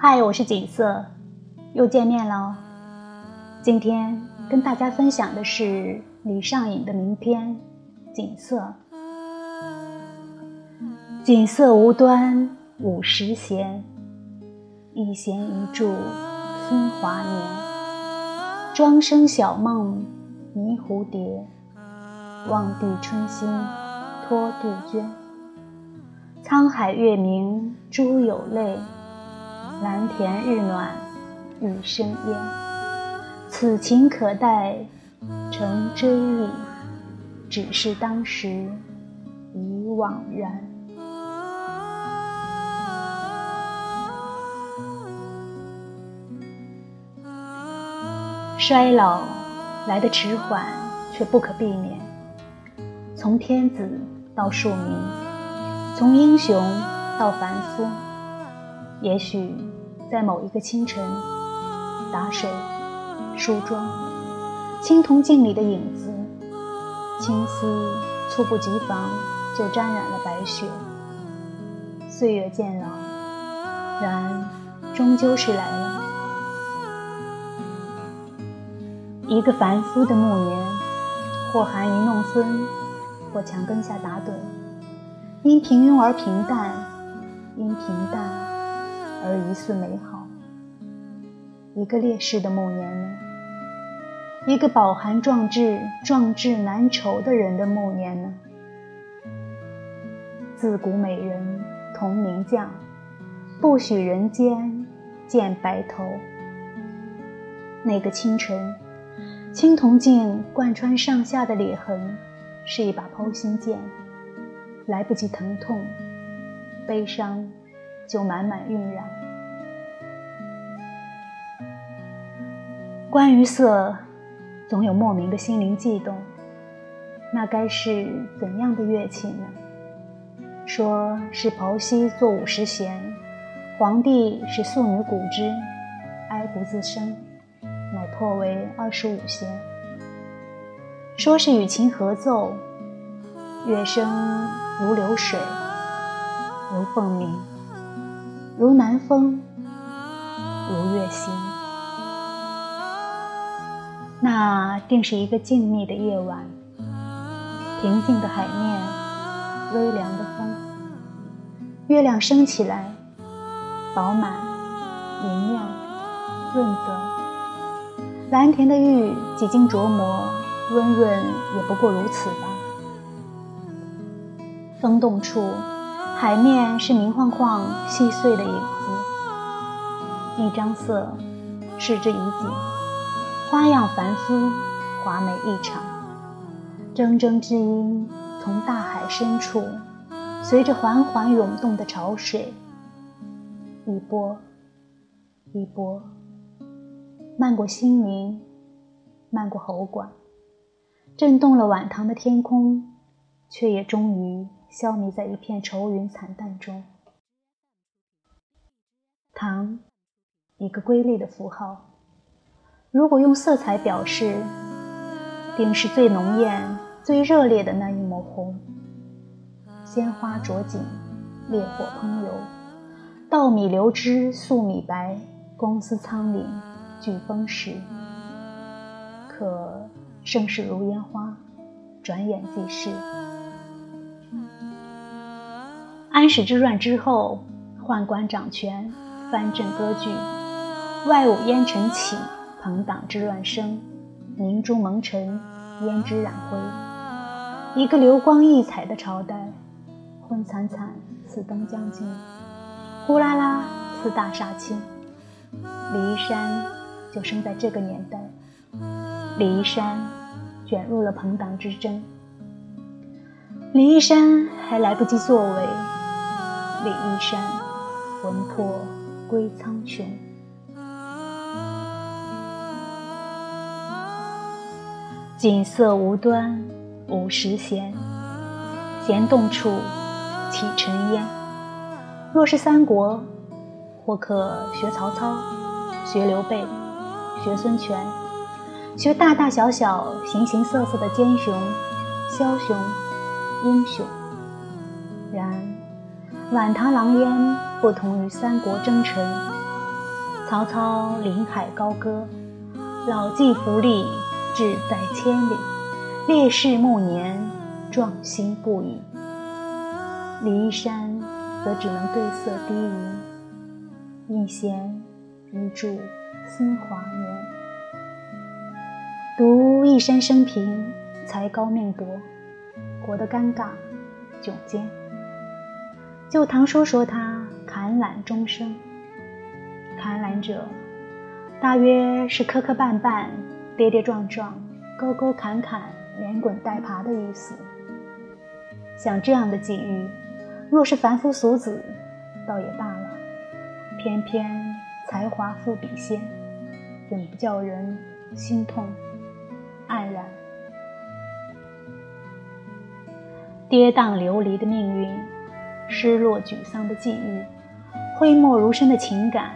嗨，我是锦瑟，又见面了。今天跟大家分享的是李尚隐的名篇《锦瑟》。锦瑟无端五十弦，一弦一柱思华年。庄生晓梦迷蝴蝶，望帝春心托杜鹃。沧海月明珠有泪，蓝田日暖玉生烟。此情可待成追忆，只是当时已惘然。衰老来得迟缓，却不可避免。从天子到庶民。从英雄到凡夫，也许在某一个清晨，打水、梳妆，青铜镜里的影子，青丝猝不及防就沾染了白雪。岁月渐老，然终究是来了。一个凡夫的暮年，或含饴弄孙，或墙根下打盹。因平庸而平淡，因平淡而疑似美好。一个烈士的暮年呢？一个饱含壮志、壮志难酬的人的暮年呢？自古美人同名将，不许人间见白头。那个清晨，青铜镜贯穿上下的裂痕，是一把剖心剑。来不及疼痛，悲伤就满满晕染。关于色，总有莫名的心灵悸动。那该是怎样的乐器呢？说是剖析作五十弦，皇帝是素女鼓之，哀不自生，乃破为二十五弦。说是与琴合奏，乐声。如流水，如凤鸣，如南风，如月星。那定是一个静谧的夜晚，平静的海面，微凉的风，月亮升起来，饱满、明亮、润泽。蓝田的玉几经琢磨，温润也不过如此吧。风动处，海面是明晃晃、细碎的影子。一张色，视之以景，花样繁复，华美异常。铮铮之音从大海深处，随着缓缓涌动的潮水，一波一波，漫过心灵，漫过喉管，震动了晚唐的天空，却也终于。消弭在一片愁云惨淡中。唐，一个瑰丽的符号。如果用色彩表示，定是最浓艳、最热烈的那一抹红。鲜花着锦，烈火烹油，稻米流脂粟米白，公司仓廪俱丰实。可盛世如烟花，转眼即逝。安史之乱之后，宦官掌权，藩镇割据，外侮烟尘起，朋党之乱生，明珠蒙尘，胭脂染灰。一个流光溢彩的朝代，昏惨惨似灯将尽，呼啦啦似大厦倾。李义山就生在这个年代，李义山卷入了朋党之争，李义山还来不及作为。李义山魂魄归苍穹。锦瑟无端五十弦，弦动处起尘烟。若是三国，或可学曹操，学刘备，学孙权，学大大小小、形形色色的奸雄、枭雄、英雄。然。晚唐狼烟不同于三国征尘，曹操临海高歌，老骥伏枥，志在千里。烈士暮年，壮心不已。骊山则只能对色低吟，一弦一柱思华年。读一山生平，才高命薄，活得尴尬窘艰。旧唐书说他坎懒终生，坎懒者，大约是磕磕绊绊、跌跌撞撞、沟沟坎坎、连滚带爬的意思。像这样的际遇，若是凡夫俗子，倒也罢了；偏偏才华富比仙，怎不叫人心痛黯然？跌宕流离的命运，失落沮丧的际遇，讳莫如深的情感，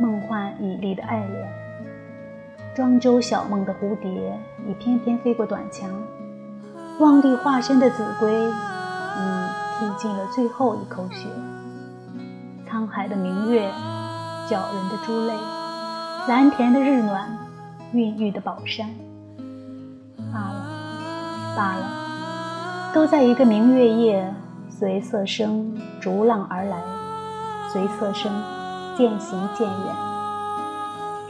梦幻绮丽的爱恋，庄周小梦的蝴蝶，已翩翩飞过短墙；望帝化身的子规。已踢尽了最后一口血，沧海的明月，皎人的珠泪，蓝田的日暖，孕育的宝山。罢了，罢了，都在一个明月夜，随色声逐浪而来，随色声渐行渐远。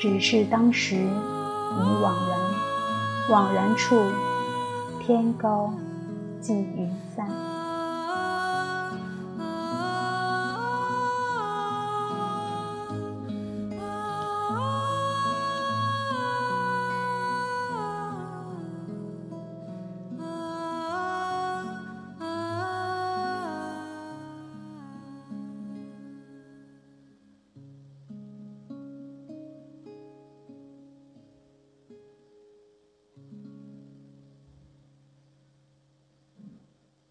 只是当时已惘然，惘然处，天高寄云散。